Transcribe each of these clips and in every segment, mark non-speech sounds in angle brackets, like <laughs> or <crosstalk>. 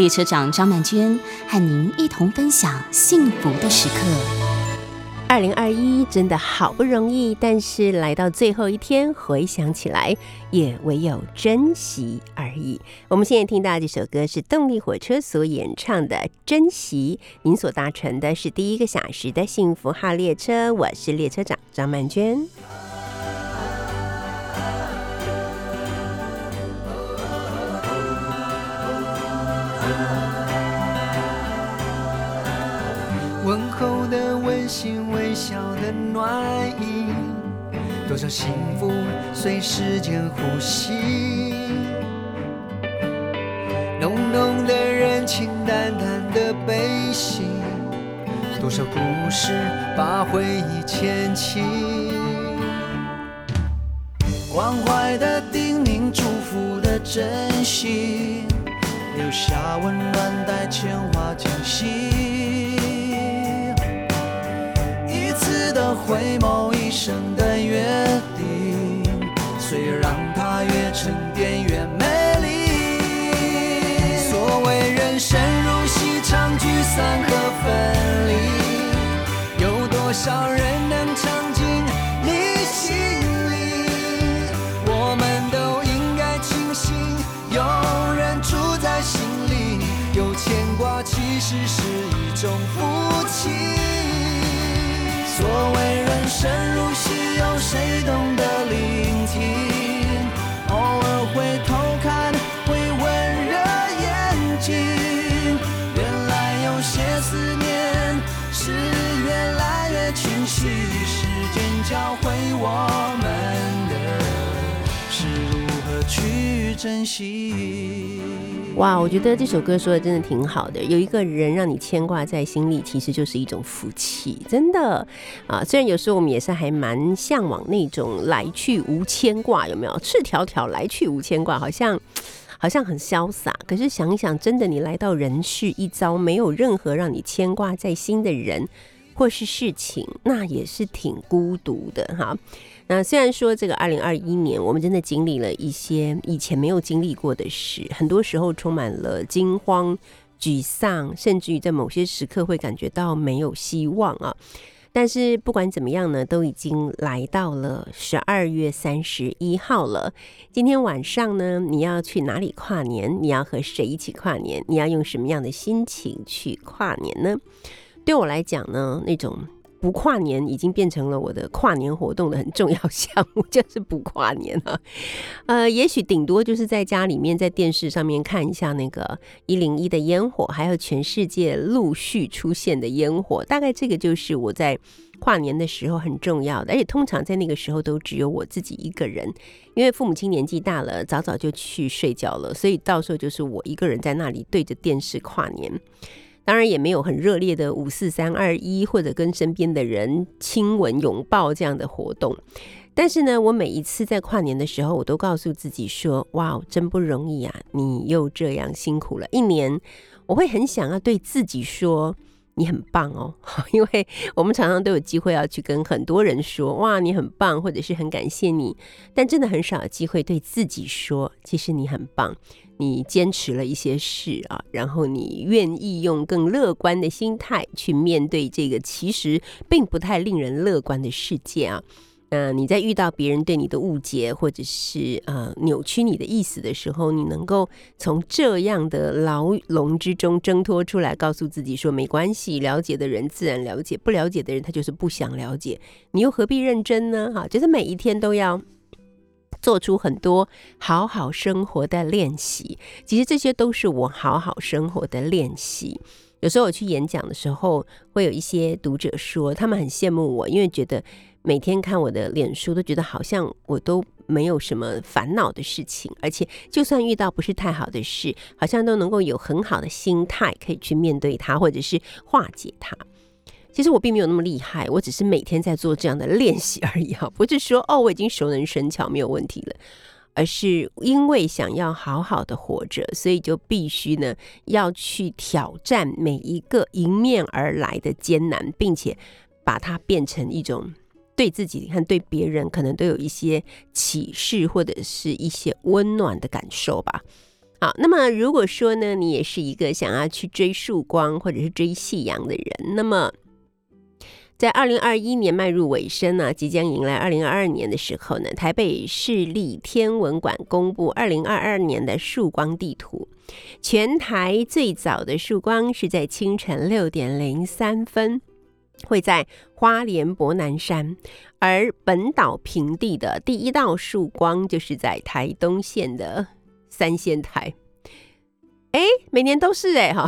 列车长张曼娟和您一同分享幸福的时刻。二零二一真的好不容易，但是来到最后一天，回想起来也唯有珍惜而已。我们现在听到这首歌是动力火车所演唱的《珍惜》，您所搭乘的是第一个小时的幸福号列车，我是列车长张曼娟。心，微笑的暖意，多少幸福随时间呼吸。浓浓的人情，淡淡的悲喜，多少故事把回忆牵起。关怀的叮咛，祝福的珍惜，留下温暖，带牵挂惊喜。少人能唱进你心里？我们都应该庆幸，有人住在心里，有牵挂，其实是一种福气。所谓人生如戏，有谁懂教会我们的是如何去珍惜。哇，我觉得这首歌说的真的挺好的。有一个人让你牵挂在心里，其实就是一种福气，真的啊。虽然有时候我们也是还蛮向往那种来去无牵挂，有没有？赤条条来去无牵挂，好像好像很潇洒。可是想一想，真的，你来到人世一遭，没有任何让你牵挂在心的人或是事情，那也是挺孤独的哈。那虽然说这个二零二一年，我们真的经历了一些以前没有经历过的事，很多时候充满了惊慌、沮丧，甚至于在某些时刻会感觉到没有希望啊。但是不管怎么样呢，都已经来到了十二月三十一号了。今天晚上呢，你要去哪里跨年？你要和谁一起跨年？你要用什么样的心情去跨年呢？对我来讲呢，那种。不跨年已经变成了我的跨年活动的很重要项目，<laughs> 就是不跨年了。呃，也许顶多就是在家里面，在电视上面看一下那个一零一的烟火，还有全世界陆续出现的烟火。大概这个就是我在跨年的时候很重要的，而且通常在那个时候都只有我自己一个人，因为父母亲年纪大了，早早就去睡觉了，所以到时候就是我一个人在那里对着电视跨年。当然也没有很热烈的五四三二一，或者跟身边的人亲吻拥抱这样的活动。但是呢，我每一次在跨年的时候，我都告诉自己说：“哇，真不容易啊！你又这样辛苦了一年。”我会很想要对自己说。你很棒哦，<laughs> 因为我们常常都有机会要去跟很多人说哇，你很棒，或者是很感谢你，但真的很少有机会对自己说，其实你很棒，你坚持了一些事啊，然后你愿意用更乐观的心态去面对这个其实并不太令人乐观的世界啊。嗯，你在遇到别人对你的误解，或者是呃扭曲你的意思的时候，你能够从这样的牢笼之中挣脱出来，告诉自己说没关系，了解的人自然了解，不了解的人他就是不想了解，你又何必认真呢？哈，就是每一天都要做出很多好好生活的练习。其实这些都是我好好生活的练习。有时候我去演讲的时候，会有一些读者说，他们很羡慕我，因为觉得。每天看我的脸书，都觉得好像我都没有什么烦恼的事情，而且就算遇到不是太好的事，好像都能够有很好的心态可以去面对它，或者是化解它。其实我并没有那么厉害，我只是每天在做这样的练习而已哈，不是说哦我已经熟能生巧没有问题了，而是因为想要好好的活着，所以就必须呢要去挑战每一个迎面而来的艰难，并且把它变成一种对自己和对别人可能都有一些启示或者是一些温暖的感受吧。好，那么如果说呢，你也是一个想要去追曙光或者是追夕阳的人，那么。在二零二一年迈入尾声呢，即将迎来二零二二年的时候呢，台北市立天文馆公布二零二二年的曙光地图。全台最早的曙光是在清晨六点零三分，会在花莲博南山；而本岛平地的第一道曙光就是在台东县的三仙台。哎，每年都是哎哈，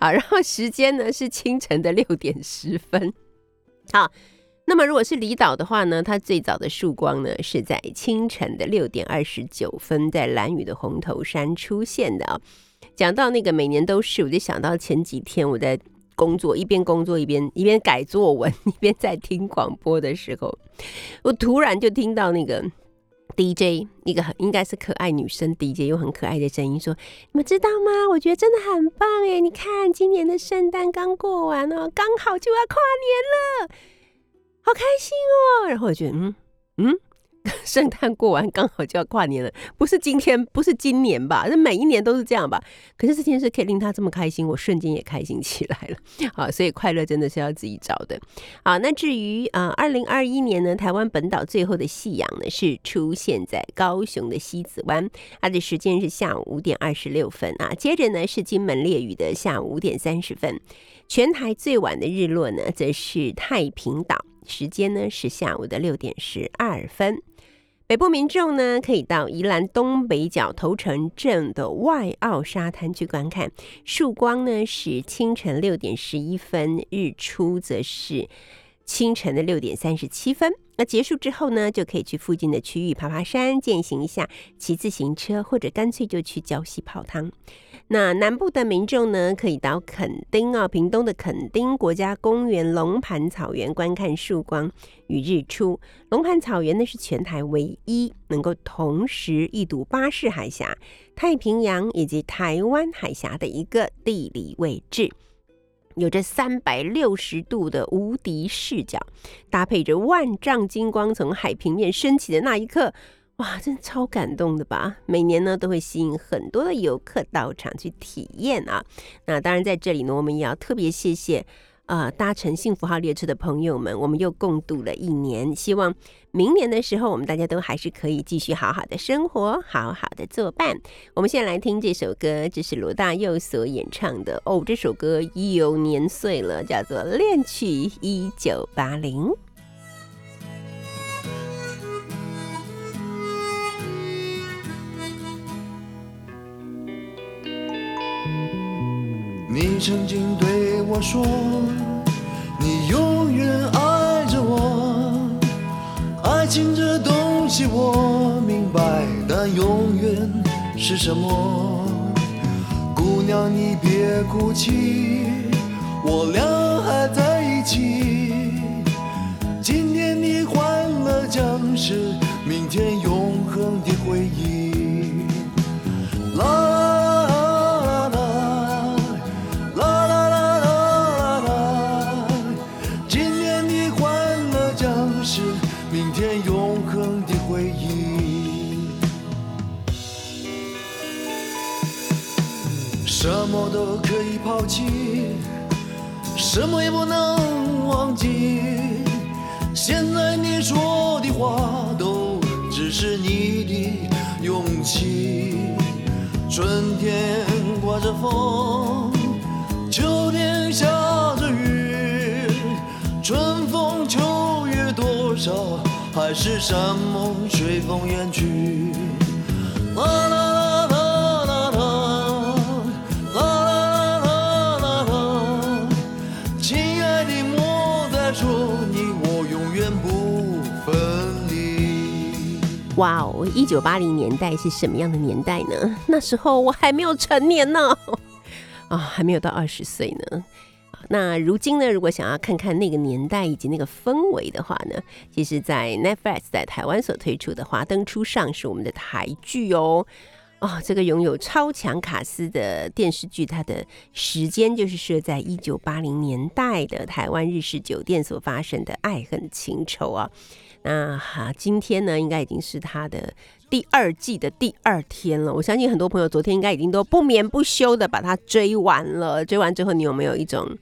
好，然后时间呢是清晨的六点十分。好，那么如果是离岛的话呢，它最早的曙光呢是在清晨的六点二十九分，在蓝雨的红头山出现的啊。讲到那个每年都是，我就想到前几天我在工作，一边工作一边一边改作文，<laughs> 一边在听广播的时候，我突然就听到那个 DJ 一个很应该是可爱女生 DJ 又很可爱的声音说：“你们知道吗？我觉得真的很棒哎！你看今年的圣诞刚过完哦，刚好就要跨年了。”好开心哦！然后我觉得，嗯嗯，<laughs> 圣诞过完刚好就要跨年了，不是今天，不是今年吧？那每一年都是这样吧？可是这件事可以令他这么开心，我瞬间也开心起来了。好，<laughs> 所以快乐真的是要自己找的。好，那至于啊，二零二一年呢，台湾本岛最后的夕阳呢，是出现在高雄的西子湾，它的时间是下午五点二十六分啊。接着呢是金门烈屿的下午五点三十分，全台最晚的日落呢，则是太平岛。时间呢是下午的六点十二分，北部民众呢可以到宜兰东北角头城镇的外澳沙滩去观看曙光呢，是清晨六点十一分，日出则是清晨的六点三十七分。那结束之后呢，就可以去附近的区域爬爬山、践行一下骑自行车，或者干脆就去礁溪泡汤。那南部的民众呢，可以到垦丁啊，屏东的垦丁国家公园龙盘草原观看曙光与日出。龙盘草原呢是全台唯一能够同时一睹巴士海峡、太平洋以及台湾海峡的一个地理位置，有着三百六十度的无敌视角，搭配着万丈金光从海平面升起的那一刻。哇，真的超感动的吧！每年呢都会吸引很多的游客到场去体验啊。那当然在这里呢，我们也要特别谢谢啊搭乘幸福号列车的朋友们，我们又共度了一年。希望明年的时候，我们大家都还是可以继续好好的生活，好好的作伴。我们现在来听这首歌，这是罗大佑所演唱的哦。这首歌有年岁了，叫做《恋曲一九八零》。你曾经对我说，你永远爱着我。爱情这东西我明白，但永远是什么？姑娘你别哭泣，我俩还在一起。今天的欢乐将是明天永恒的回忆。来。抛弃，什么？也不能忘记。现在你说的话都只是你的勇气。春天刮着风，秋天下着雨，春风秋月多少，海誓山盟随风远去。啦啦。哇哦，一九八零年代是什么样的年代呢？那时候我还没有成年呢，<laughs> 啊，还没有到二十岁呢。那如今呢，如果想要看看那个年代以及那个氛围的话呢，其实，在 Netflix 在台湾所推出的《华灯初上》是我们的台剧哦。哦，这个拥有超强卡司的电视剧，它的时间就是设在一九八零年代的台湾日式酒店所发生的爱恨情仇啊。那哈，今天呢，应该已经是它的第二季的第二天了。我相信很多朋友昨天应该已经都不眠不休的把它追完了。追完之后，你有没有一种？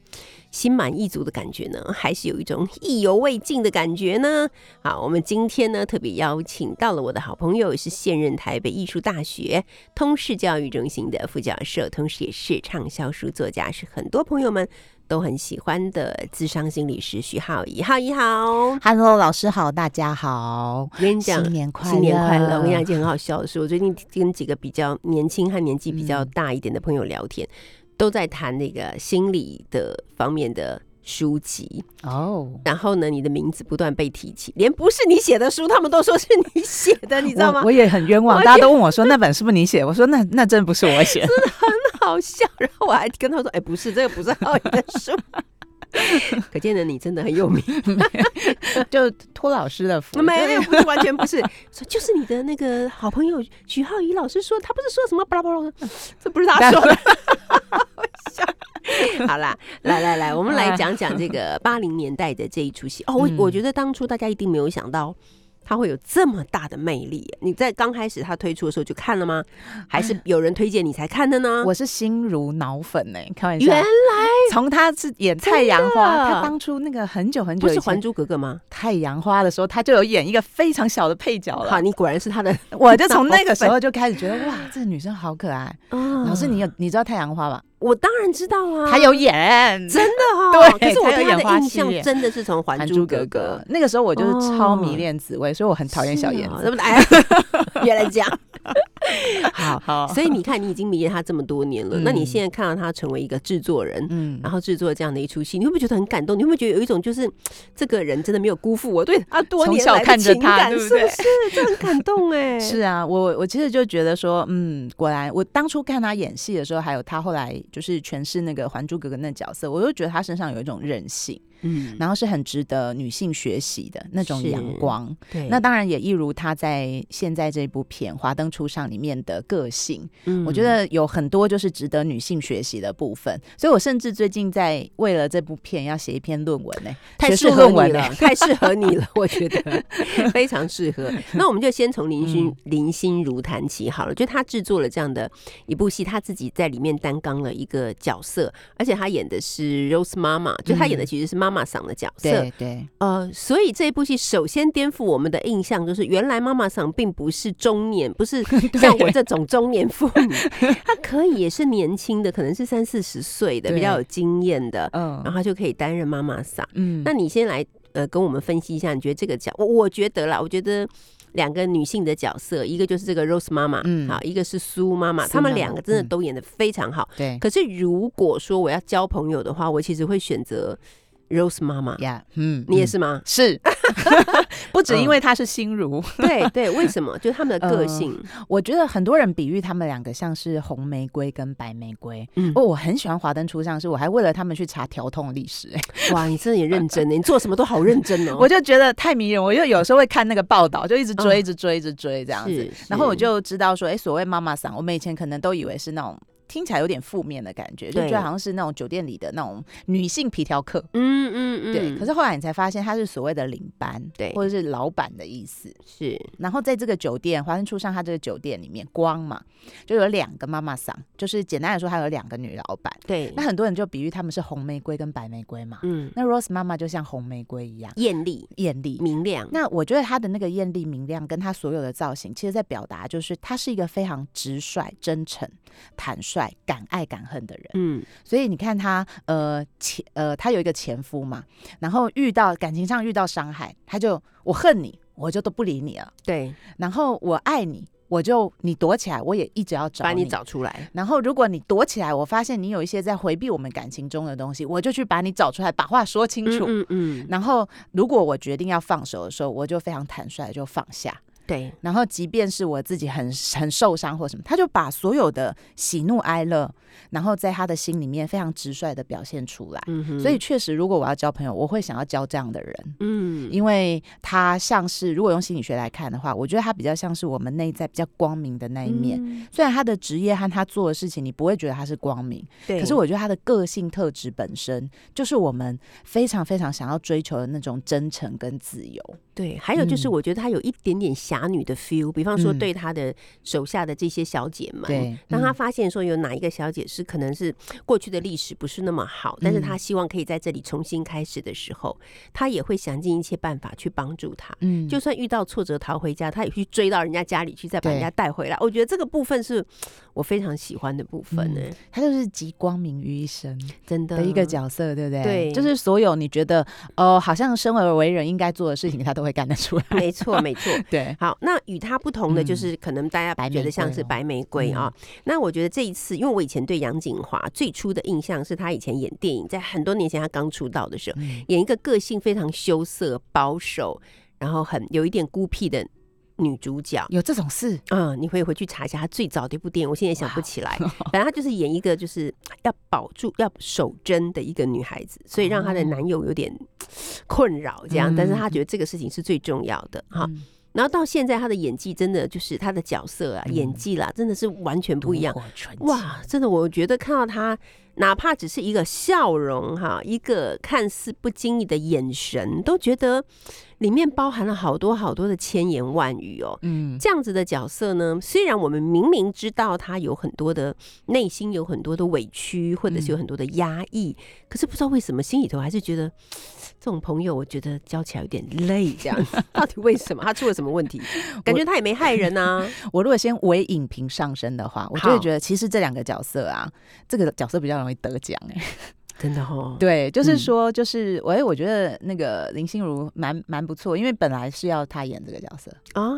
心满意足的感觉呢，还是有一种意犹未尽的感觉呢？好，我们今天呢特别邀请到了我的好朋友，是现任台北艺术大学通识教育中心的副教授，同时也是畅销书作家，是很多朋友们都很喜欢的智商心理师徐浩怡。浩怡好，Hello，老师好，大家好。我跟你讲，新年快乐，新年快乐！我跟你讲一件很好笑的事，我最近跟几个比较年轻和年纪比较大一点的朋友聊天。都在谈那个心理的方面的书籍哦，然后呢，你的名字不断被提起，连不是你写的书，他们都说是你写的，你知道吗？我也很冤枉，大家都问我说那本是不是你写？我说那那真不是我写，真的很好笑。<laughs> 然后我还跟他说，哎，不是，这个不是浩宇的书。<laughs> 可见的你真的很有名，<laughs> 就托老师的福。没有，不是完全不是，说就是你的那个好朋友徐浩宇老师说，他不是说什么巴拉巴拉，这不是他说的。好啦，来来来，我们来讲讲这个八零年代的这一出戏。哦，我我觉得当初大家一定没有想到。它会有这么大的魅力？你在刚开始它推出的时候就看了吗？还是有人推荐你才看的呢？我是心如脑粉呢，开玩笑。原来从他是演太阳花，他当初那个很久很久不是《还珠格格》吗？太阳花的时候，他就有演一个非常小的配角了。好，你果然是他的，我就从那个时候就开始觉得哇，这个女生好可爱。老师，你有你知道太阳花吧？我当然知道啊，他有演，真的哈。<laughs> 对，可是我对他的印象真的是从《还珠格格》那个时候，我就是超迷恋紫薇，所以我很讨厌小燕子。怎么来？原来这样。好，好，所以你看，你已经迷恋他这么多年了，那你现在看到他成为一个制作人，嗯，然后制作这样的一出戏，你会不会觉得很感动？你会不会觉得有一种就是这个人真的没有辜负我对他多年来的情感，是不是？这很感动哎。是啊，我我其实就觉得说，嗯，果然，我当初看他演。戏的时候，还有他后来就是诠释那个《还珠格格》那角色，我就觉得他身上有一种韧性。嗯，然后是很值得女性学习的那种阳光。对，那当然也一如她在现在这部片《华灯初上》里面的个性，嗯，我觉得有很多就是值得女性学习的部分。所以我甚至最近在为了这部片要写一篇论文呢，太适合你了，<laughs> 太适合你了，<laughs> 我觉得非常适合。<laughs> 那我们就先从林心林心如谈起好了，就她制作了这样的一部戏，她自己在里面担纲了一个角色，而且她演的是 Rose 妈妈，就她演的其实是妈妈。妈桑的角色，对对，呃，所以这一部戏首先颠覆我们的印象，就是原来妈妈桑并不是中年，不是 <laughs> 像我这种中年妇女，<laughs> 她可以也是年轻的，可能是三四十岁的，比较有经验的，嗯，然后就可以担任妈妈桑。嗯，那你先来呃跟我们分析一下，你觉得这个角，我我觉得啦，我觉得两个女性的角色，一个就是这个 Rose 妈妈，嗯，好，一个是苏妈妈，她们两个真的都演的非常好。对，可是如果说我要交朋友的话，我其实会选择。Rose 妈妈呀，嗯，你也是吗？是，<laughs> 不止因为她是心如，对对，为什么？就他们的个性，我觉得很多人比喻他们两个像是红玫瑰跟白玫瑰。嗯，哦，我很喜欢华灯初上，是我还为了他们去查调痛历史。哎，<laughs> 哇，你真的也认真呢，你做什么都好认真哦。<laughs> 我就觉得太迷人，我就有时候会看那个报道，就一直追，一直追，一直追这样子。然后我就知道说，哎，所谓妈妈桑，我们以前可能都以为是那种。听起来有点负面的感觉，就觉得好像是那种酒店里的那种女性皮条客。嗯嗯嗯，对。可是后来你才发现，他是所谓的领班，对，或者是老板的意思。是。然后在这个酒店，华灯初上，他这个酒店里面光嘛，就有两个妈妈桑，就是简单来说，他有两个女老板。对。那很多人就比喻他们是红玫瑰跟白玫瑰嘛。嗯。那 Rose 妈妈就像红玫瑰一样，艳丽、艳丽、明亮。那我觉得她的那个艳丽明亮，跟她所有的造型，其实在表达就是她是一个非常直率、真诚、坦率、敢爱敢。恨的人，嗯，所以你看他，呃，前呃，他有一个前夫嘛，然后遇到感情上遇到伤害，他就我恨你，我就都不理你了，对，然后我爱你，我就你躲起来，我也一直要找把你找出来，然后如果你躲起来，我发现你有一些在回避我们感情中的东西，我就去把你找出来，把话说清楚，嗯嗯，然后如果我决定要放手的时候，我就非常坦率就放下。对，然后即便是我自己很很受伤或什么，他就把所有的喜怒哀乐，然后在他的心里面非常直率的表现出来。嗯所以确实，如果我要交朋友，我会想要交这样的人。嗯，因为他像是如果用心理学来看的话，我觉得他比较像是我们内在比较光明的那一面。虽然他的职业和他做的事情，你不会觉得他是光明，对。可是我觉得他的个性特质本身，就是我们非常非常想要追求的那种真诚跟自由。对，还有就是我觉得他有一点点侠女的 feel，比方说对他的手下的这些小姐们，对，当他发现说有哪一个小姐是可能是过去的历史不是那么好，但是他希望可以在这里重新开始的时候，他也会想尽一切办法去帮助他。嗯，就算遇到挫折逃回家，他也去追到人家家里去，再把人家带回来。我觉得这个部分是我非常喜欢的部分呢。他就是集光明于一身，真的的一个角色，对不对？对，就是所有你觉得哦，好像生而为人应该做的事情，他都会干得出来。没错，没错。<laughs> 对，好，那与他不同的就是，可能大家觉得像是白玫瑰啊。那我觉得这一次，因为我以前对杨景华最初的印象是他以前演电影，在很多年前他刚出道的时候，演一个个性非常羞涩、保守，然后很有一点孤僻的女主角。有这种事？嗯，你可以回去查一下她最早的一部电影，我现在想不起来。<laughs> 反正她就是演一个就是要保住、要守贞的一个女孩子，所以让她的男友有点困扰，这样。但是她觉得这个事情是最重要的，哈。然后到现在，他的演技真的就是他的角色啊，演技啦，真的是完全不一样。哇，真的，我觉得看到他，哪怕只是一个笑容哈，一个看似不经意的眼神，都觉得。里面包含了好多好多的千言万语哦，嗯，这样子的角色呢，虽然我们明明知道他有很多的内心有很多的委屈，或者是有很多的压抑，可是不知道为什么心里头还是觉得这种朋友，我觉得交起来有点累。这样 <laughs> 到底为什么？他出了什么问题？<laughs> 感觉他也没害人啊。我 <laughs> 如果先为影评上升的话，我就会觉得其实这两个角色啊，这个角色比较容易得奖哎。真的哦，对，就是说，就是哎，我觉得那个林心如蛮蛮不错，因为本来是要她演这个角色啊，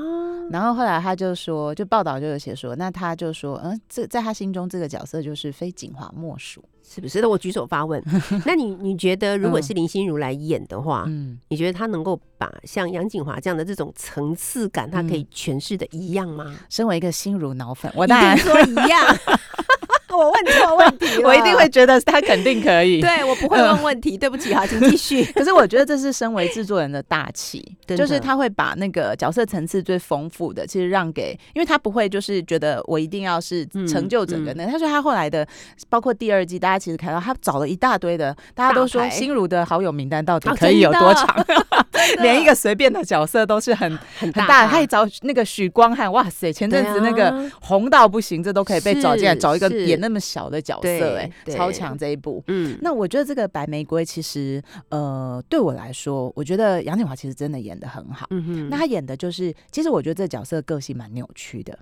然后后来他就说，就报道就有写说，那他就说，嗯，这在他心中这个角色就是非景华莫属，是不是？那我举手发问，<laughs> 那你你觉得如果是林心如来演的话，嗯，你觉得他能够把像杨景华这样的这种层次感，他可以诠释的一样吗？身为一个心如脑粉，我当然说一样。<laughs> <laughs> 我问错问题，<laughs> 我一定会觉得他肯定可以。对我不会问问题，对不起哈，请继续。<laughs> 可是我觉得这是身为制作人的大气，就是他会把那个角色层次最丰富的，其实让给，因为他不会就是觉得我一定要是成就整个那。他说他后来的，包括第二季，大家其实看到他找了一大堆的，大家都说心如的好友名单到底可以有多长？<laughs> 连一个随便的角色都是很很大，他一找那个许光汉，哇塞，前阵子那个红到不行，这都可以被找进来，找一个演那么小的角色，哎，超强这一部。嗯，那我觉得这个白玫瑰其实，呃，对我来说，我觉得杨锦华其实真的演的很好。嗯哼，那他演的就是，其实我觉得这角色个性蛮扭曲的，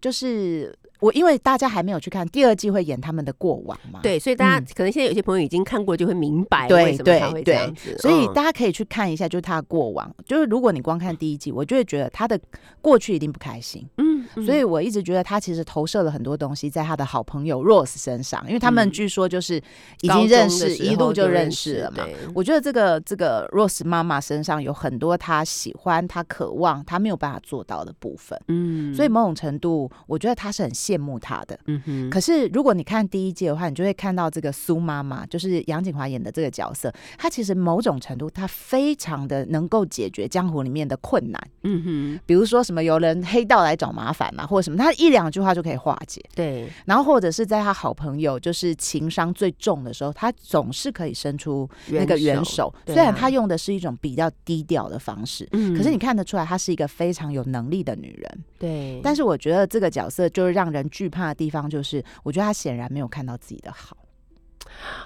就是。我因为大家还没有去看第二季，会演他们的过往嘛？对，所以大家可能现在有些朋友已经看过，就会明白为什么他会这样子。所以大家可以去看一下，就是他的过往。就是如果你光看第一季，我就会觉得他的过去一定不开心。嗯，所以我一直觉得他其实投射了很多东西在他的好朋友 Rose 身上，因为他们据说就是已经认识一路就认识了嘛。我觉得这个这个 Rose 妈妈身上有很多他喜欢、他渴望、他没有办法做到的部分。嗯，所以某种程度，我觉得他是很。羡慕他的，嗯哼。可是如果你看第一季的话，你就会看到这个苏妈妈，就是杨景华演的这个角色，她其实某种程度，她非常的能够解决江湖里面的困难，嗯哼。比如说什么有人黑道来找麻烦嘛，或者什么，她一两句话就可以化解，对。然后或者是在她好朋友就是情商最重的时候，她总是可以伸出那个援手，虽然她用的是一种比较低调的方式，嗯。可是你看得出来，她是一个非常有能力的女人，对。但是我觉得这个角色就是让人。人惧怕的地方就是，我觉得他显然没有看到自己的好。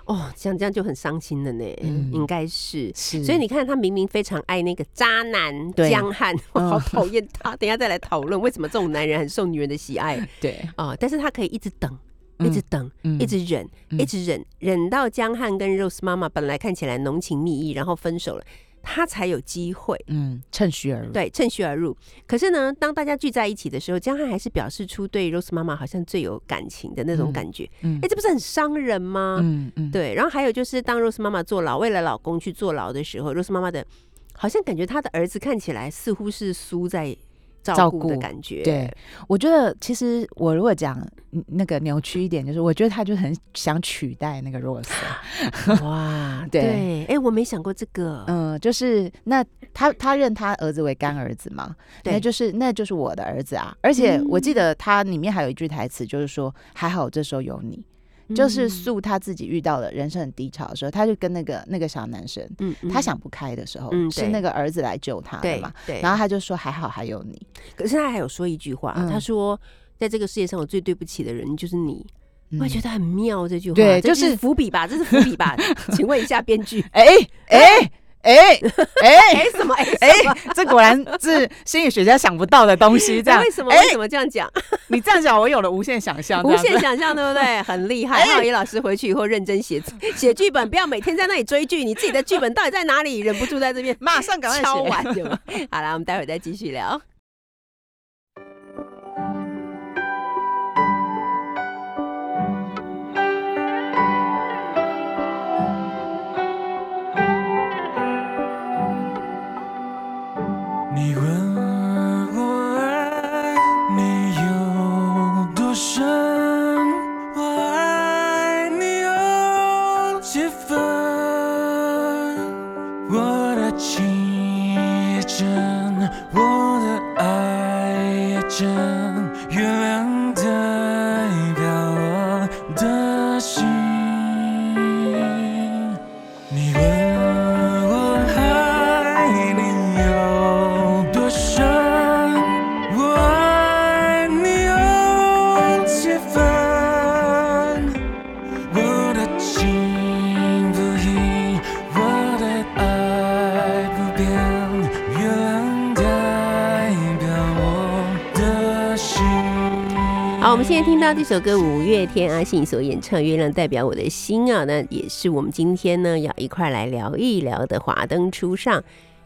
哦，像这样就很伤心了呢。应该是，所以你看，他明明非常爱那个渣男江汉，我好讨厌他。等下再来讨论为什么这种男人很受女人的喜爱。<laughs> 对啊，但是他可以一直等，一直等，一直忍，一直忍，忍到江汉跟 Rose 妈妈本来看起来浓情蜜意，然后分手了。他才有机会，嗯，趁虚而入。对，趁虚而入。可是呢，当大家聚在一起的时候，江汉还是表示出对 Rose 妈妈好像最有感情的那种感觉。嗯，哎，这不是很伤人吗？嗯嗯。对，然后还有就是，当 Rose 妈妈坐牢，为了老公去坐牢的时候，Rose 妈妈的，好像感觉她的儿子看起来似乎是输在照顾的感觉。对，我觉得其实我如果讲那个扭曲一点，就是我觉得他就很想取代那个 Rose。<gasps> 哇，<laughs> 对，哎，我没想过这个。嗯，就是那他他认他儿子为干儿子嘛，那就是那就是我的儿子啊。而且我记得他里面还有一句台词，就是说还好这时候有你。就是素他自己遇到了人生很低潮的时候，他就跟那个那个小男生，嗯，他想不开的时候，是那个儿子来救他的嘛，对，然后他就说还好还有你，可是他还有说一句话，他说在这个世界上我最对不起的人就是你，我觉得很妙这句话，对，就是伏笔吧，这是伏笔吧，<laughs> 请问一下编剧，哎 <laughs> 哎。哎哎 <laughs> 什么哎哎，<laughs> 这果然是心理学家想不到的东西。<laughs> 这样为什么为什么这样讲？你这样讲，我有了无限想象。无限想象，对不对？很厉害。浩一老师回去以后认真写写剧本，不要每天在那里追剧。你自己的剧本到底在哪里？忍不住在这边马上赶快敲完，对吗？好了，我们待会再继续聊。现在听到这首歌，五月天阿信所演唱《月亮代表我的心》啊，那也是我们今天呢要一块来聊一聊的《华灯初上》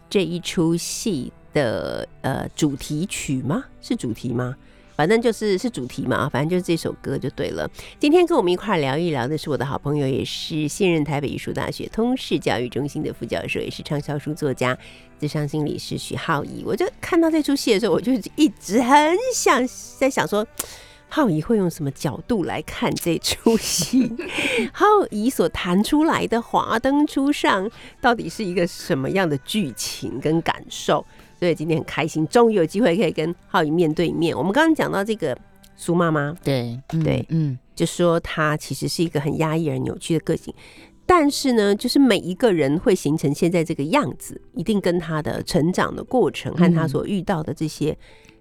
这一出戏的呃主题曲吗？是主题吗？反正就是是主题嘛，反正就是这首歌就对了。今天跟我们一块聊一聊的是我的好朋友，也是现任台北艺术大学通识教育中心的副教授，也是畅销书作家、智商心理师许浩怡。我就看到这出戏的时候，我就一直很想在想说。浩仪会用什么角度来看这出戏？<laughs> 浩仪所弹出来的《华灯初上》到底是一个什么样的剧情跟感受？所以今天很开心，终于有机会可以跟浩仪面对面。我们刚刚讲到这个苏妈妈，对对，嗯，就说她其实是一个很压抑而扭曲的个性，但是呢，就是每一个人会形成现在这个样子，一定跟他的成长的过程和他所遇到的这些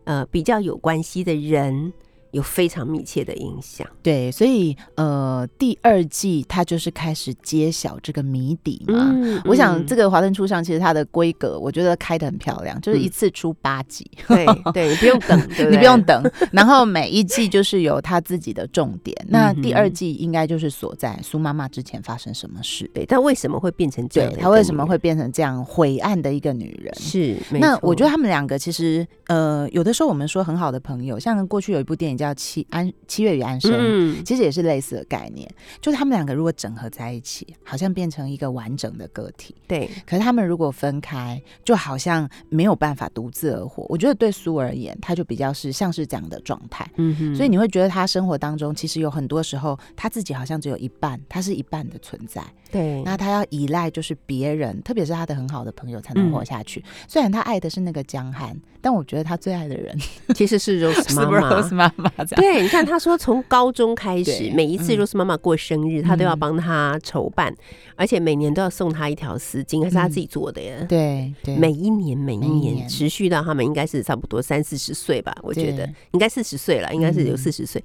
呃比较有关系的人。有非常密切的影响，对，所以呃，第二季它就是开始揭晓这个谜底嘛。我想这个《华灯初上》其实它的规格，我觉得开的很漂亮，就是一次出八集，对对，你不用等，<laughs> 你不用等。然后每一季就是有他自己的重点。那第二季应该就是锁在苏妈妈之前发生什么事，对。但为什么会变成这样？她为什么会变成这样灰暗的一个女人？是。那我觉得他们两个其实呃，有的时候我们说很好的朋友，像过去有一部电影叫。叫七安七月与安生，其实也是类似的概念，就是他们两个如果整合在一起，好像变成一个完整的个体。对，可是他们如果分开，就好像没有办法独自而活。我觉得对苏而言，他就比较是像是这样的状态。嗯哼，所以你会觉得他生活当中其实有很多时候，他自己好像只有一半，他是一半的存在。对，那他要依赖就是别人，特别是他的很好的朋友才能活下去。虽然他爱的是那个江汉，但我觉得他最爱的人 <laughs> 其实是 Rose <laughs> 妈妈。Rose 妈妈。对，你看他说 <laughs> 从高中开始，每一次 Rose 妈妈过生日，他都要帮他筹办，而且每年都要送他一条丝巾，还是他自己做的耶。对，每一年每一年持续到他们应该是差不多三四十岁吧，我觉得。应该四十岁了，应该是有四十岁，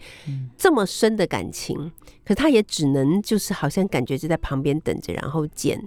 这么深的感情，可他也只能就是好像感觉就在旁边等着，然后捡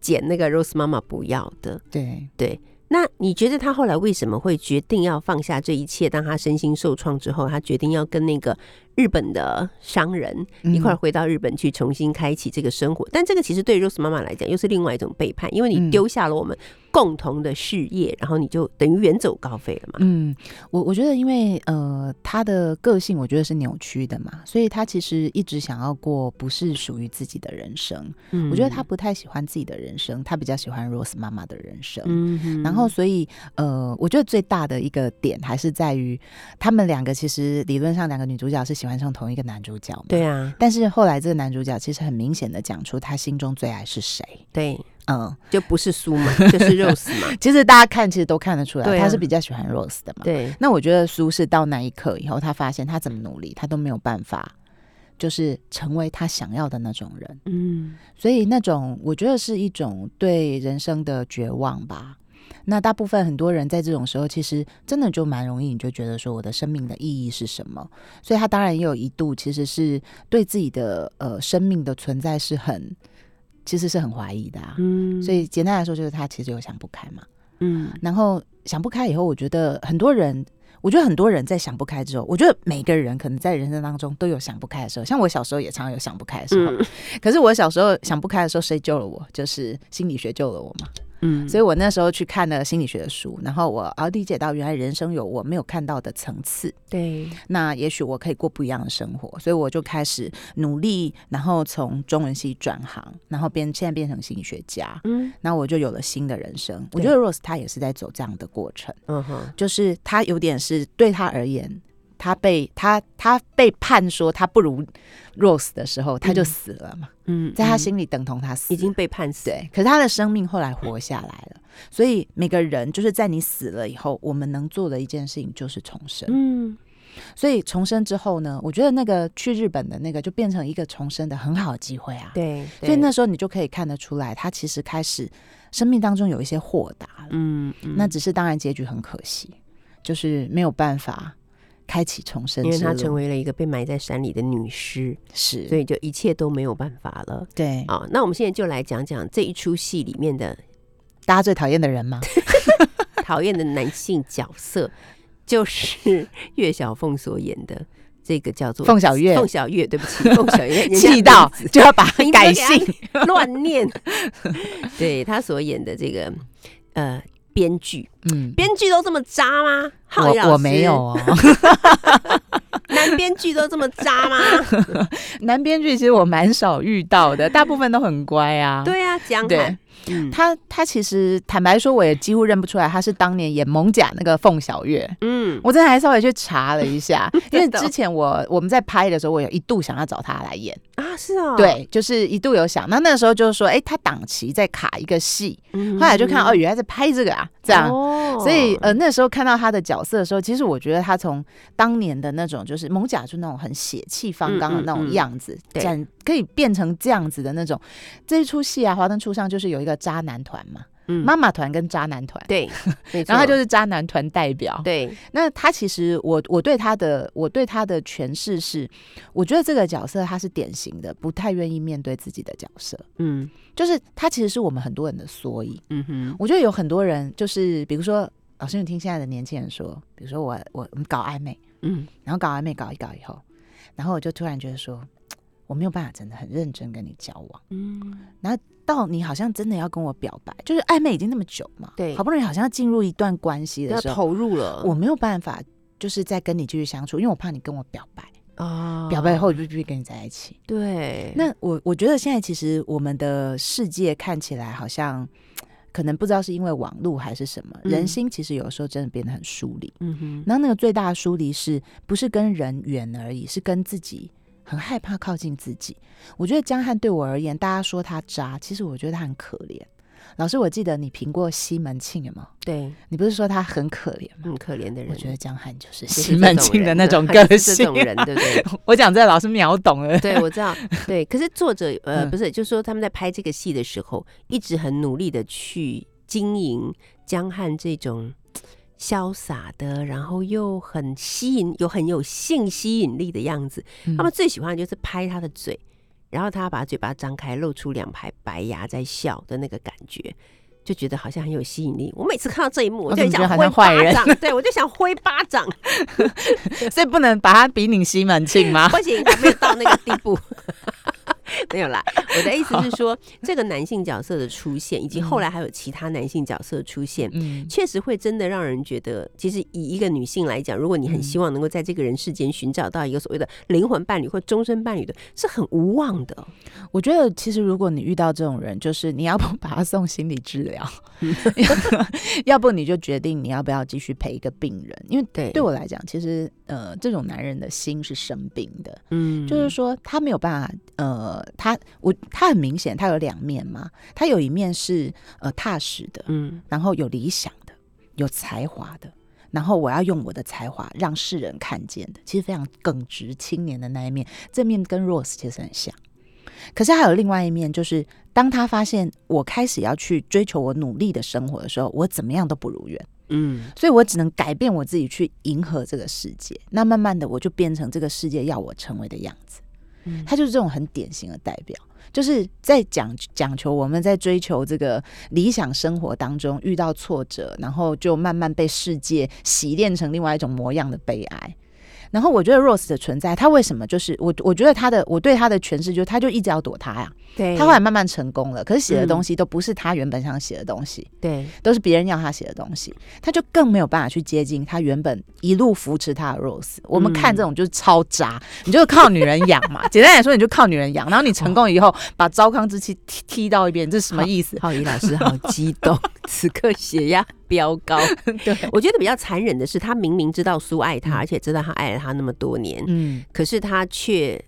捡那个 Rose 妈妈不要的。对对。那你觉得他后来为什么会决定要放下这一切？当他身心受创之后，他决定要跟那个日本的商人一块回到日本去重新开启这个生活，但这个其实对 Rose 妈妈来讲又是另外一种背叛，因为你丢下了我们共同的事业，然后你就等于远走高飞了嘛。嗯，我我觉得因为呃他的个性我觉得是扭曲的嘛，所以他其实一直想要过不是属于自己的人生。嗯，我觉得他不太喜欢自己的人生，他比较喜欢 Rose 妈妈的人生。嗯，然后所以呃，我觉得最大的一个点还是在于他们两个其实理论上两个女主角是。喜欢上同一个男主角嘛，对啊。但是后来这个男主角其实很明显的讲出他心中最爱是谁，对，嗯，就不是苏嘛，<laughs> 就是 Rose 嘛。其实大家看其实都看得出来，他是比较喜欢 Rose 的嘛。对。那我觉得苏是到那一刻以后，他发现他怎么努力，他都没有办法，就是成为他想要的那种人。嗯。所以那种我觉得是一种对人生的绝望吧。那大部分很多人在这种时候，其实真的就蛮容易，你就觉得说我的生命的意义是什么？所以他当然也有一度，其实是对自己的呃生命的存在是很，其实是很怀疑的。嗯，所以简单来说，就是他其实有想不开嘛。嗯，然后想不开以后，我觉得很多人，我觉得很多人在想不开之后，我觉得每个人可能在人生当中都有想不开的时候。像我小时候也常常有想不开的时候，可是我小时候想不开的时候，谁救了我？就是心理学救了我嘛。嗯，所以我那时候去看了心理学的书，然后我而理解到原来人生有我没有看到的层次。对，那也许我可以过不一样的生活，所以我就开始努力，然后从中文系转行，然后变现在变成心理学家。嗯，那我就有了新的人生。我觉得 Rose 他也是在走这样的过程。嗯哼，就是他有点是对他而言。他被他他被判说他不如 Rose 的时候，他就死了嘛。嗯，在他心里等同他死，已经被判死。对，可是他的生命后来活下来了。所以每个人就是在你死了以后，我们能做的一件事情就是重生。嗯，所以重生之后呢，我觉得那个去日本的那个就变成一个重生的很好的机会啊。对，所以那时候你就可以看得出来，他其实开始生命当中有一些豁达了。嗯，那只是当然结局很可惜，就是没有办法。开启重生，因为她成为了一个被埋在山里的女尸，是，所以就一切都没有办法了。对，啊，那我们现在就来讲讲这一出戏里面的大家最讨厌的人吗？<laughs> 讨厌的男性角色就是岳小凤所演的这个叫做凤小月，凤小月，对不起，<laughs> 凤小月，气到就要把 <laughs> 改姓乱念。对他所演的这个呃。编剧，嗯，编剧都这么渣吗？我我没有哦，<laughs> 男编剧都这么渣吗？<laughs> 男编剧其实我蛮少遇到的，大部分都很乖啊。对啊，江海。他他其实坦白说，我也几乎认不出来他是当年演蒙甲那个凤小月。嗯，我真的还稍微去查了一下，<laughs> 因为之前我我们在拍的时候，我有一度想要找他来演啊，是啊，对，就是一度有想。那那个时候就是说，哎，他档期在卡一个戏，后来就看哦，原来在拍这个啊，这样。哦所以呃，那时候看到他的角色的时候，其实我觉得他从当年的那种就是蒙甲就那种很血气方刚的那种样子，对可以变成这样子的那种。这一出戏啊，《华灯初上》就是有一个。渣男团嘛，妈妈团跟渣男团，对，<laughs> 然后他就是渣男团代表。对，那他其实我我对他的我对他的诠释是，我觉得这个角色他是典型的不太愿意面对自己的角色。嗯，就是他其实是我们很多人的缩影。嗯哼，我觉得有很多人就是比如说，老师你听现在的年轻人说，比如说我我搞暧昧，嗯，然后搞暧昧搞一搞以后，然后我就突然觉得说。我没有办法真的很认真跟你交往，嗯，然后到你好像真的要跟我表白，就是暧昧已经那么久嘛，对，好不容易好像要进入一段关系的时候，投入了，我没有办法，就是再跟你继续相处，因为我怕你跟我表白。啊，表白以后我就必须跟你在一起，对。那我我觉得现在其实我们的世界看起来好像，可能不知道是因为网络还是什么，人心其实有时候真的变得很疏离，嗯哼。然后那个最大的疏离是不是跟人远而已，是跟自己。很害怕靠近自己，我觉得江汉对我而言，大家说他渣，其实我觉得他很可怜。老师，我记得你评过西门庆有吗？对你不是说他很可怜吗？很可怜的人，我觉得江汉就是西门庆的那种 <laughs> 个性，这种人，对不对？<laughs> 我讲这老师秒懂了。对，我知道。<laughs> 对，可是作者呃，不是，就是说他们在拍这个戏的时候，一直很努力的去经营江汉这种。潇洒的，然后又很吸引，有很有性吸引力的样子。他们最喜欢的就是拍他的嘴，然后他把嘴巴张开，露出两排白牙在笑的那个感觉。就觉得好像很有吸引力。我每次看到这一幕，我就想挥巴掌，对我就想挥巴掌，<laughs> 所以不能把他比你西门庆吗？<laughs> 不行，还没有到那个地步。没有啦，我的意思是说，这个男性角色的出现，以及后来还有其他男性角色出现，嗯，确实会真的让人觉得，其实以一个女性来讲，如果你很希望能够在这个人世间寻找到一个所谓的灵魂伴侣或终身伴侣的，是很无望的。我觉得，其实如果你遇到这种人，就是你要不把他送心理治疗，<laughs> <laughs> 要不你就决定你要不要继续陪一个病人，因为对。对我来讲，其实呃，这种男人的心是生病的，嗯，就是说他没有办法，呃。他我他很明显，他有两面嘛。他有一面是呃踏实的，嗯，然后有理想的，有才华的，然后我要用我的才华让世人看见的，其实非常耿直青年的那一面。这面跟 Rose 其实很像，可是还有另外一面，就是当他发现我开始要去追求我努力的生活的时候，我怎么样都不如愿，嗯，所以我只能改变我自己去迎合这个世界。那慢慢的，我就变成这个世界要我成为的样子。他就是这种很典型的代表，就是在讲讲求我们在追求这个理想生活当中遇到挫折，然后就慢慢被世界洗练成另外一种模样的悲哀。然后我觉得 Rose 的存在，他为什么就是我？我觉得他的我对他的诠释就是，他就一直要躲他呀。对，他后来慢慢成功了，可是写的东西都不是他原本想写的东西，对，都是别人要他写的东西，他就更没有办法去接近他原本一路扶持他的 Rose。我们看这种就是超渣，你就靠女人养嘛。简单来说，你就靠女人养，然后你成功以后把糟糠之妻踢踢到一边，这是什么意思？浩宇老师好激动，此刻血压飙高。<laughs> 对，我觉得比较残忍的是，他明明知道苏爱他，而且知道他爱了他那么多年，嗯，可是他却。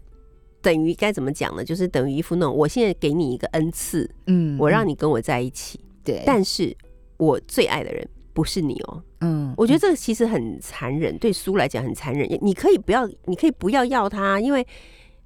等于该怎么讲呢？就是等于一副那种，我现在给你一个恩赐，嗯，我让你跟我在一起，对，但是我最爱的人不是你哦，嗯，我觉得这个其实很残忍，对苏来讲很残忍。你可以不要，你可以不要要他，因为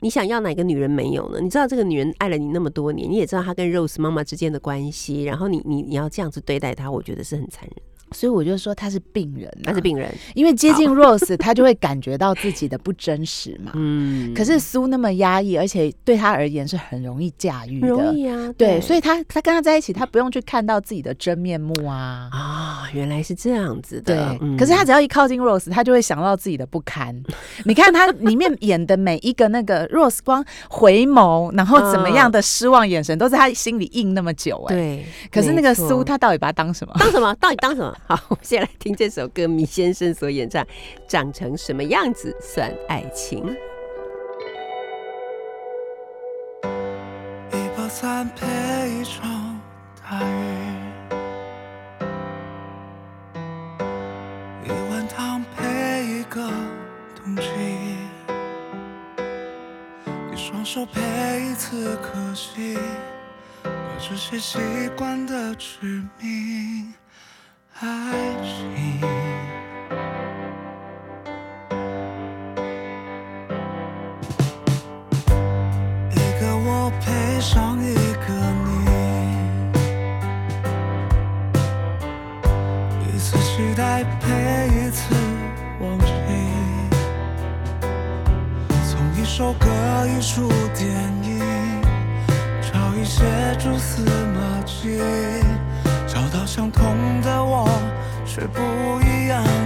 你想要哪个女人没有呢？你知道这个女人爱了你那么多年，你也知道她跟 Rose 妈妈之间的关系，然后你你你要这样子对待她，我觉得是很残忍。所以我就说他是病人，他是病人，因为接近 Rose，他就会感觉到自己的不真实嘛。嗯。可是苏那么压抑，而且对他而言是很容易驾驭的。容易啊。对，所以他他跟他在一起，他不用去看到自己的真面目啊。啊，原来是这样子的。对。可是他只要一靠近 Rose，他就会想到自己的不堪。<laughs> 你看他里面演的每一个那个 Rose 光回眸，然后怎么样的失望眼神，都是他心里印那么久哎。对。可是那个苏，他到底把他当什么？<laughs> 当什么？到底当什么？好，<laughs> 我们先来听这首歌，米先生所演唱《长成什么样子算爱情》。一把伞配一场大雨，一碗汤配一个冬季，一双手配一次可惜，把这些习惯的执迷。爱情，一个我配上一个你，一次期待配一次忘记，从一首歌一出电影，却不一样。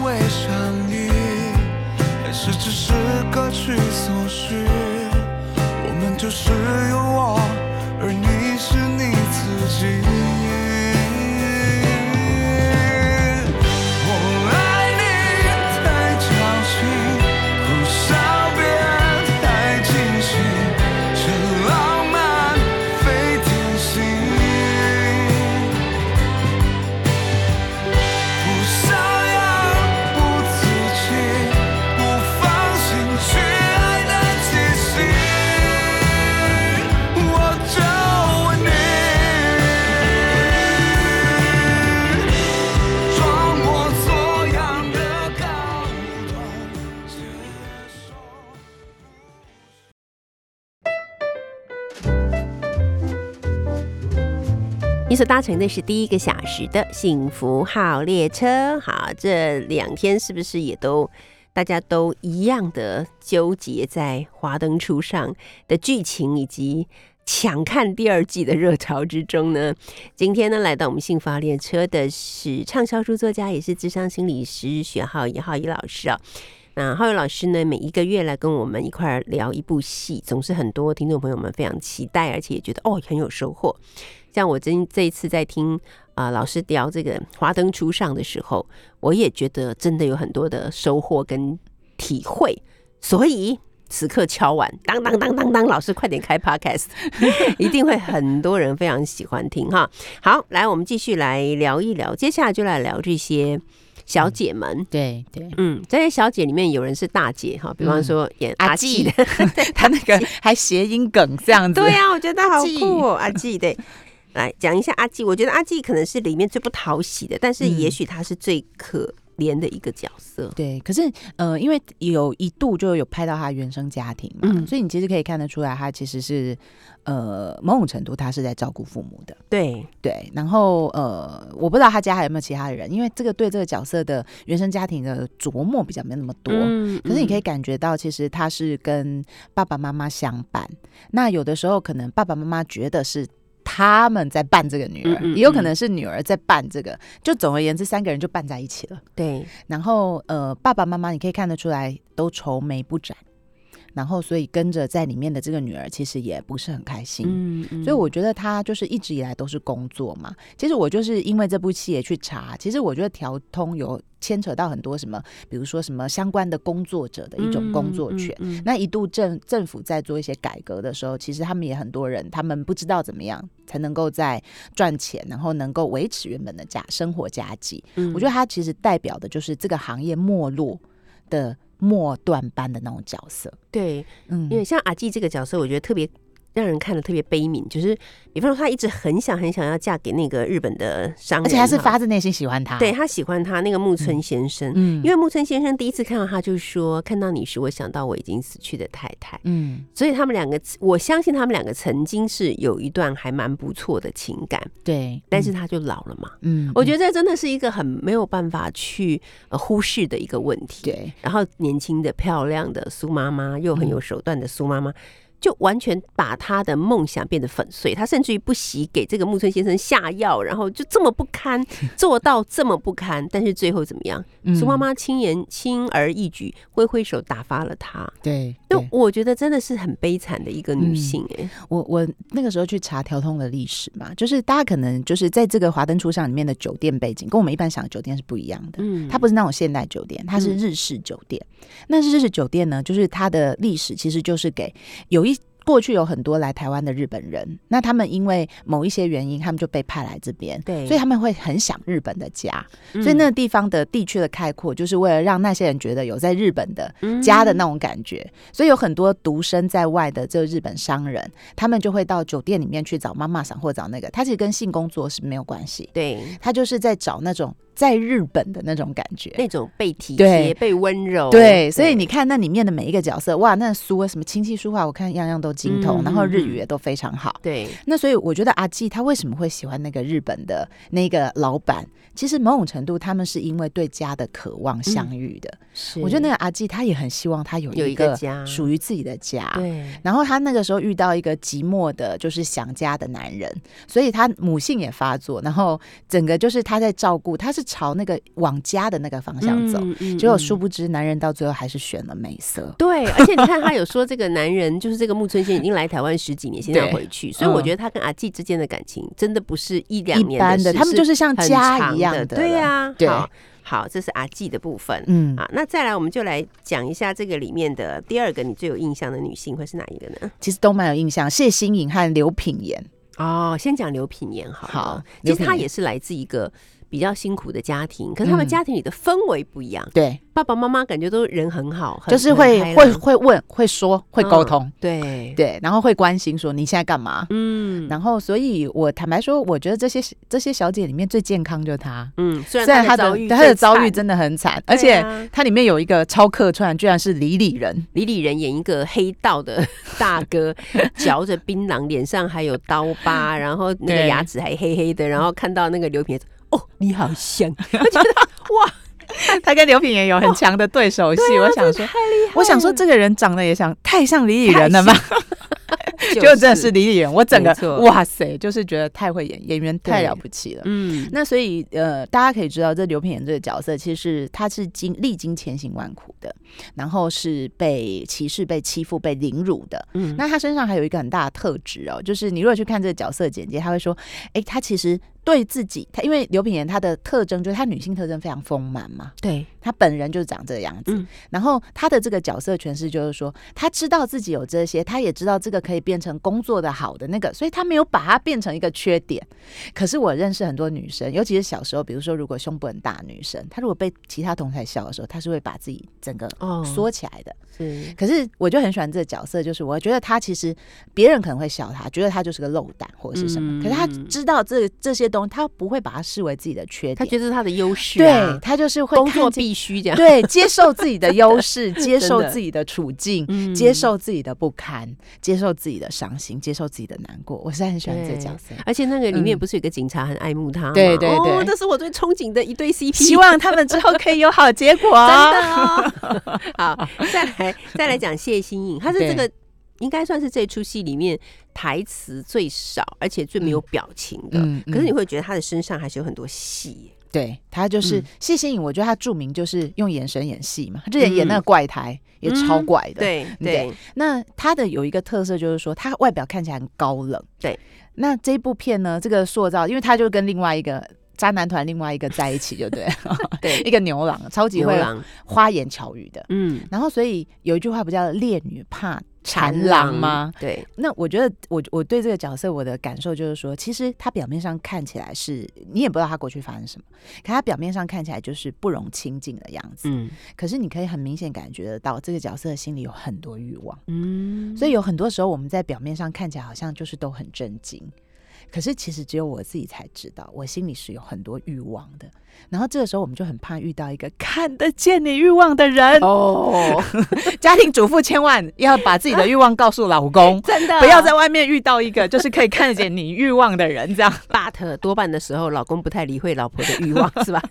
未相遇，还是只是各取所需？我们就是有我，而你是你自己。搭乘的是第一个小时的幸福号列车。好，这两天是不是也都大家都一样的纠结在《华灯初上》的剧情以及抢看第二季的热潮之中呢？今天呢，来到我们幸福号列车的是畅销书作家，也是智商心理师徐浩一浩一老师啊。那浩宇老师呢，每一个月来跟我们一块聊一部戏，总是很多听众朋友们非常期待，而且也觉得哦很有收获。像我真这一次在听啊老师聊这个《华灯初上》的时候，我也觉得真的有很多的收获跟体会。所以此刻敲完，当当当当当，老师快点开 Podcast，<laughs> 一定会很多人非常喜欢听哈。好，来我们继续来聊一聊，接下来就来聊这些。小姐们，对对，嗯，这些小姐里面有人是大姐哈，比方说演阿纪的，<laughs> 她那个还谐音梗这样子，对呀，我觉得好酷哦，阿纪对，<laughs> 来讲一下阿纪，我觉得阿纪可能是里面最不讨喜的，但是也许他是最可。怜的一个角色，对，可是呃，因为有一度就有拍到他原生家庭嘛，所以你其实可以看得出来，他其实是呃某种程度他是在照顾父母的，对对。然后呃，我不知道他家还有没有其他的人，因为这个对这个角色的原生家庭的琢磨比较没那么多，可是你可以感觉到，其实他是跟爸爸妈妈相伴。那有的时候可能爸爸妈妈觉得是。他们在扮这个女儿，也有可能是女儿在扮这个。就总而言之，三个人就扮在一起了。对，然后呃，爸爸妈妈你可以看得出来都愁眉不展，然后所以跟着在里面的这个女儿其实也不是很开心。嗯嗯，所以我觉得他就是一直以来都是工作嘛。其实我就是因为这部戏也去查，其实我觉得调通有。牵扯到很多什么，比如说什么相关的工作者的一种工作权。那一度政政府在做一些改革的时候，其实他们也很多人，他们不知道怎么样才能够在赚钱，然后能够维持原本的家生活家计。我觉得它其实代表的就是这个行业没落的末段班的那种角色。对，嗯，因为像阿纪这个角色，我觉得特别。让人看的特别悲悯，就是比方说，她一直很想很想要嫁给那个日本的商人，而且她是发自内心喜欢他，对她喜欢他那个木村先生。嗯，因为木村先生第一次看到他，就说看到你时，我想到我已经死去的太太。嗯，所以他们两个，我相信他们两个曾经是有一段还蛮不错的情感。对，但是他就老了嘛。嗯，我觉得这真的是一个很没有办法去呃忽视的一个问题。对，然后年轻的、漂亮的苏妈妈，又很有手段的苏妈妈。就完全把他的梦想变得粉碎，他甚至于不惜给这个木村先生下药，然后就这么不堪，<laughs> 做到这么不堪，但是最后怎么样？苏妈妈轻言轻而易举，挥挥手打发了他。对，那我觉得真的是很悲惨的一个女性。哎，我我那个时候去查调通的历史嘛，就是大家可能就是在这个华灯初上里面的酒店背景，跟我们一般想的酒店是不一样的。嗯，它不是那种现代酒店，它是日式酒店。那日式酒店呢，就是它的历史其实就是给有一。过去有很多来台湾的日本人，那他们因为某一些原因，他们就被派来这边，对，所以他们会很想日本的家，所以那个地方的地区的开阔，就是为了让那些人觉得有在日本的家的那种感觉，所以有很多独身在外的这个日本商人，他们就会到酒店里面去找妈妈桑或找那个，他其实跟性工作是没有关系，对。他就是在找那种。在日本的那种感觉，那种被体贴、被温柔，对，所以你看那里面的每一个角色，哇，那书什么亲戚书画，我看样样都精通，然后日语也都非常好，对。那所以我觉得阿纪他为什么会喜欢那个日本的那个老板？其实某种程度，他们是因为对家的渴望相遇的。是，我觉得那个阿纪他也很希望他有有一个家，属于自己的家。对。然后他那个时候遇到一个寂寞的，就是想家的男人，所以他母性也发作，然后整个就是他在照顾，他是朝那个。往家的那个方向走，结果殊不知男人到最后还是选了美色。对，而且你看他有说这个男人就是这个木村先已经来台湾十几年，现在回去，所以我觉得他跟阿纪之间的感情真的不是一两年的，他们就是像家一样的。对呀，好，好，这是阿纪的部分。嗯啊，那再来我们就来讲一下这个里面的第二个你最有印象的女性会是哪一个呢？其实都蛮有印象，谢欣颖和刘品言。哦，先讲刘品言好。好，其实她也是来自一个。比较辛苦的家庭，可是他们家庭里的氛围不一样。对，爸爸妈妈感觉都人很好，就是会会会问、会说、会沟通。对对，然后会关心说你现在干嘛？嗯，然后，所以我坦白说，我觉得这些这些小姐里面最健康就是她。嗯，虽然她的遭遇，她的遭遇真的很惨，而且她里面有一个超客串，居然是李李人。李李人演一个黑道的大哥，<laughs> 嚼着槟榔，脸上还有刀疤，然后那个牙齿还黑黑的，然后看到那个刘品，哦，你好香，<laughs> 我觉得哇。他跟刘品言有很强的对手戏，我想说，我想说这个人长得也像太像李李仁了吧？<laughs> 就真的是李李仁，我整个哇塞，就是觉得太会演，演员太了不起了。嗯，那所以呃，大家可以知道，这刘品言这个角色，其实他是经历经千辛万苦的，然后是被歧视、被欺负、被凌辱的。嗯，那他身上还有一个很大的特质哦，就是你如果去看这个角色简介，他会说，哎，他其实。对自己，他因为刘品言她的特征就是她女性特征非常丰满嘛，对她本人就是长这个样子。然后她的这个角色诠释就是说，她知道自己有这些，她也知道这个可以变成工作的好的那个，所以她没有把它变成一个缺点。可是我认识很多女生，尤其是小时候，比如说如果胸部很大女生，她如果被其他同台笑的时候，她是会把自己整个缩起来的。是，可是我就很喜欢这个角色，就是我觉得她其实别人可能会笑她，觉得她就是个漏胆或者是什么，可是她知道这这些。他不会把它视为自己的缺点，他觉得是他的优势，对他就是会工作必须这样，对，接受自己的 <laughs> 优势，接受自己的处境，接受自己的不堪，接受自己的伤心，接受自己的难过。我是很喜欢这个角色，而且那个里面不是有个警察很爱慕他吗？对对对，这是我最憧憬的一对 CP，希望他们之后可以有好结果。<laughs> 真的，<laughs> 好，再来再来讲谢欣颖，他是这个。应该算是这出戏里面台词最少，而且最没有表情的。可是你会觉得他的身上还是有很多戏。对他就是谢欣颖，我觉得他著名就是用眼神演戏嘛。他之前演那个怪胎也超怪的。对对。那他的有一个特色就是说，他外表看起来很高冷。对。那这部片呢，这个塑造，因为他就跟另外一个渣男团另外一个在一起，就对。<laughs> 对。<laughs> 一个牛郎，超级会花言巧语的。嗯。然后，所以有一句话不叫“烈女怕”。缠郎吗？对，那我觉得我我对这个角色我的感受就是说，其实他表面上看起来是你也不知道他过去发生什么，可他表面上看起来就是不容亲近的样子。嗯，可是你可以很明显感觉得到，这个角色心里有很多欲望。嗯，所以有很多时候我们在表面上看起来好像就是都很震惊，可是其实只有我自己才知道，我心里是有很多欲望的。然后这个时候，我们就很怕遇到一个看得见你欲望的人哦。<laughs> 家庭主妇千万要把自己的欲望告诉老公，<laughs> 真的不要在外面遇到一个就是可以看得见你欲望的人。这样，<laughs> but 多半的时候，老公不太理会老婆的欲望，是吧？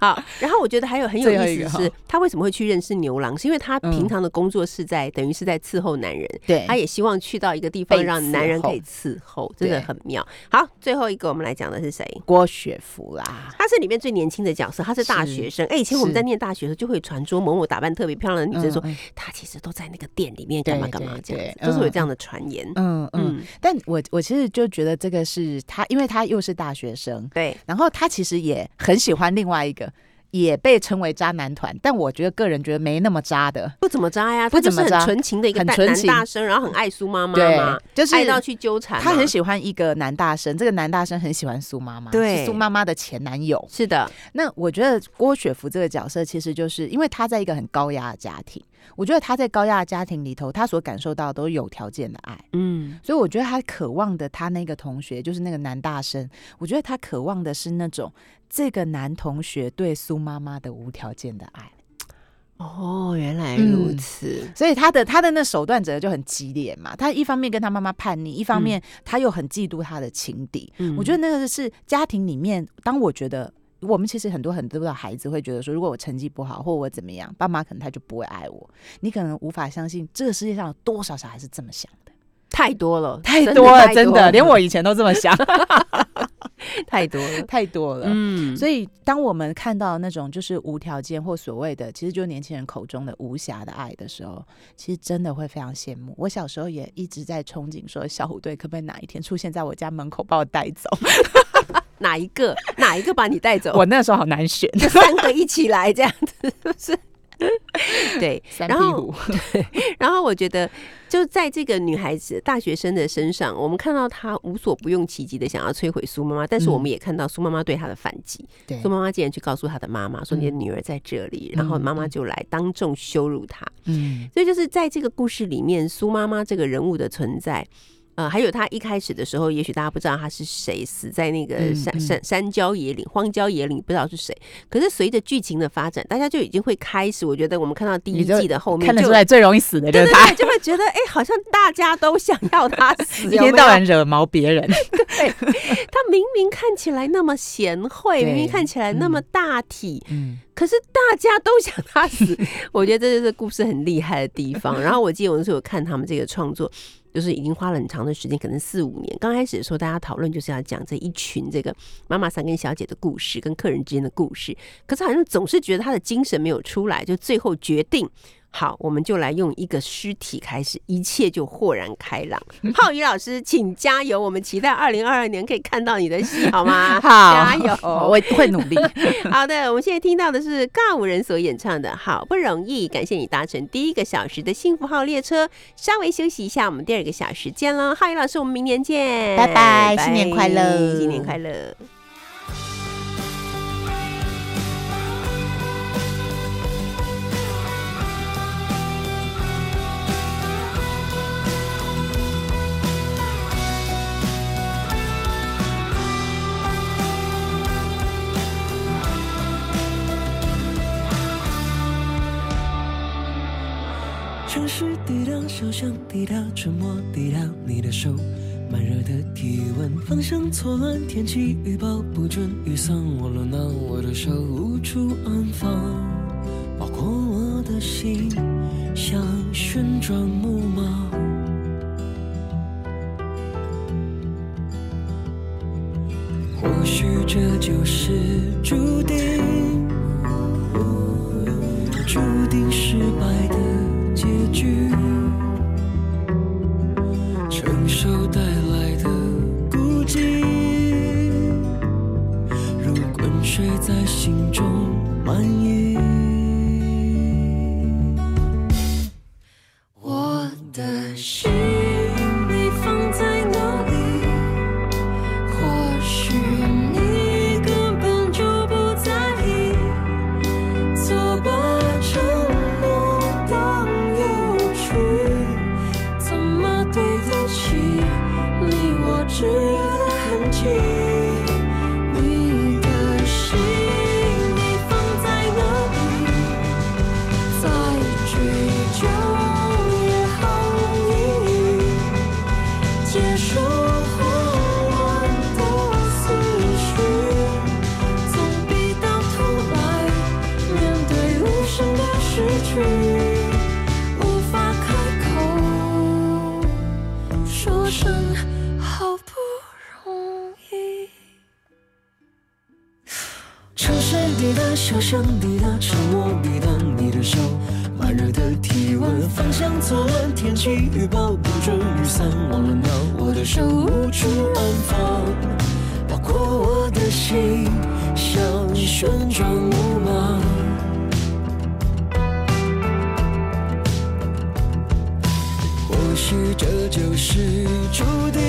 好，然后我觉得还有很有意思的是，他为什么会去认识牛郎？是因为他平常的工作是在等于是在伺候男人，对，他也希望去到一个地方让男人可以伺候，真的很妙。好，最后一个我们来讲的是谁？郭雪芙啦，她是里面最年轻。轻的角色，她是大学生。哎，以前我们在念大学的时候，就会传说某某打扮特别漂亮的女生，说她其实都在那个店里面干嘛干嘛这样，都是有这样的传言。嗯嗯，但我我其实就觉得这个是她，因为她又是大学生，对，然后她其实也很喜欢另外一个。也被称为渣男团，但我觉得个人觉得没那么渣的，不怎么渣呀，不怎么很纯情的一个男大生，然后很爱苏妈妈对，就是爱到去纠缠。他很喜欢一个男大生，这个男大生很喜欢苏妈妈，对，苏妈妈的前男友。是的，那我觉得郭雪芙这个角色其实就是因为他在一个很高压的家庭。我觉得他在高压的家庭里头，他所感受到都是有条件的爱，嗯，所以我觉得他渴望的他那个同学就是那个男大生，我觉得他渴望的是那种这个男同学对苏妈妈的无条件的爱。哦，原来如此，所以他的他的那手段者就很激烈嘛。他一方面跟他妈妈叛逆，一方面他又很嫉妒他的情敌。我觉得那个是家庭里面，当我觉得。我们其实很多很多的孩子会觉得说，如果我成绩不好，或我怎么样，爸妈可能他就不会爱我。你可能无法相信，这个世界上有多少小孩是这么想的？太多了，太多了，真的，连我以前都这么想。<laughs> 太多了，<laughs> 太多了。嗯，所以当我们看到那种就是无条件或所谓的，其实就年轻人口中的无瑕的爱的时候，其实真的会非常羡慕。我小时候也一直在憧憬说，小虎队可不可以哪一天出现在我家门口把我带走？<laughs> 哪一个？<laughs> 哪一个把你带走？我那时候好难选，就三个一起来这样子，是？<laughs> 对，然后 <laughs> 对，然后我觉得就在这个女孩子大学生的身上，我们看到她无所不用其极的想要摧毁苏妈妈，但是我们也看到苏妈妈对她的反击。对，苏妈妈竟然去告诉她的妈妈说：“你的女儿在这里。”然后妈妈就来当众羞辱她。嗯，所以就是在这个故事里面，苏妈妈这个人物的存在。呃，还有他一开始的时候，也许大家不知道他是谁，死在那个山山山郊野岭、荒郊野岭，不知道是谁。可是随着剧情的发展，大家就已经会开始，我觉得我们看到第一季的后面，看得出来最容易死的就是他，就会觉得哎，好像大家都想要他 <laughs> 死，一天到晚惹毛别人。<laughs> 对，他明明看起来那么贤惠，明明看起来那么大体，嗯，可是大家都想他死。<laughs> 我觉得这就是故事很厉害的地方。然后我记得我那时候有看他们这个创作。就是已经花了很长的时间，可能四五年。刚开始的时候，大家讨论就是要讲这一群这个妈妈三根小姐的故事，跟客人之间的故事。可是好像总是觉得她的精神没有出来，就最后决定。好，我们就来用一个尸体开始，一切就豁然开朗。<laughs> 浩宇老师，请加油！我们期待二零二二年可以看到你的戏，好吗？<laughs> 好，加油！我会努力。<laughs> 好的，我们现在听到的是尬舞人所演唱的《好不容易》，感谢你搭乘第一个小时的幸福号列车。稍微休息一下，我们第二个小时见喽。浩宇老师，我们明年见，拜拜，新年快乐，新年快乐。城市滴答，小巷滴答，沉默滴答，你的手，慢热的体温，方向错乱，天气预报不准，雨伞忘了拿，我的手无处安放，包括我的心，像旋转木马。或许这就是注定，注定注定。